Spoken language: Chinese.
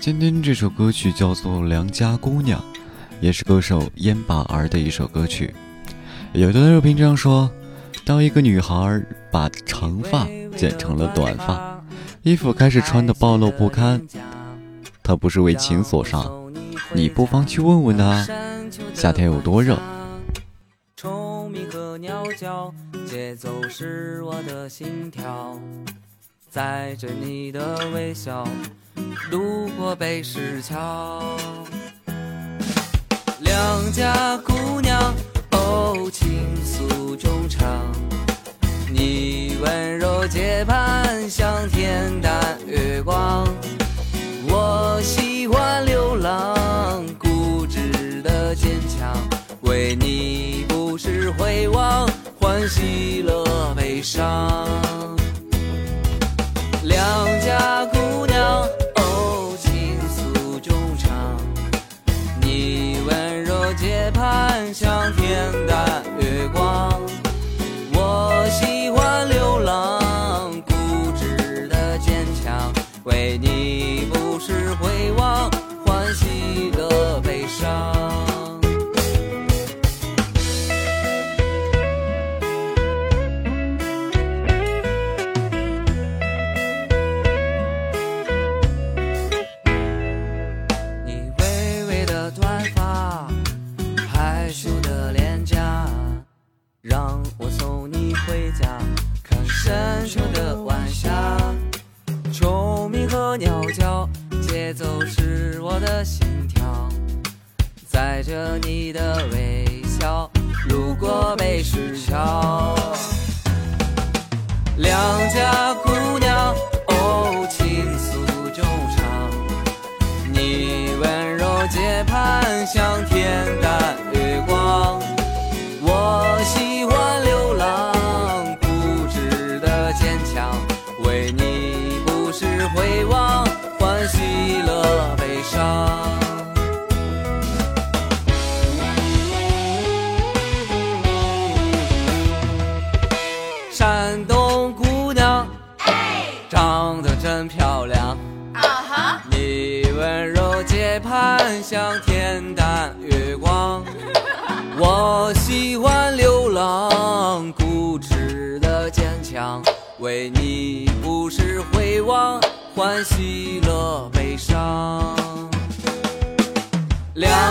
今天这首歌曲叫做《良家姑娘》，也是歌手燕把儿的一首歌曲。有的热评这样说：当一个女孩把长发剪成了短发，衣服开始穿的暴露不堪，她不是为情所伤，你不妨去问问她，夏天有多热。虫鸣和鸟叫，节奏是我的心跳，载着你的微笑。路过北石桥，良家姑娘，哦，倾诉衷肠。你温柔洁盘，像天淡月光。我喜欢流浪，固执的坚强。为你不时回望，欢喜了悲伤。向天让我送你回家，看深秋的晚霞，虫鸣和鸟叫，节奏是我的心跳，载着你的微笑。不时回望，欢喜了悲伤。山东姑娘，长得真漂亮。你温柔洁盼像天淡月光，我喜欢流浪，固执的坚强，为你不时回望，欢喜了悲伤，两。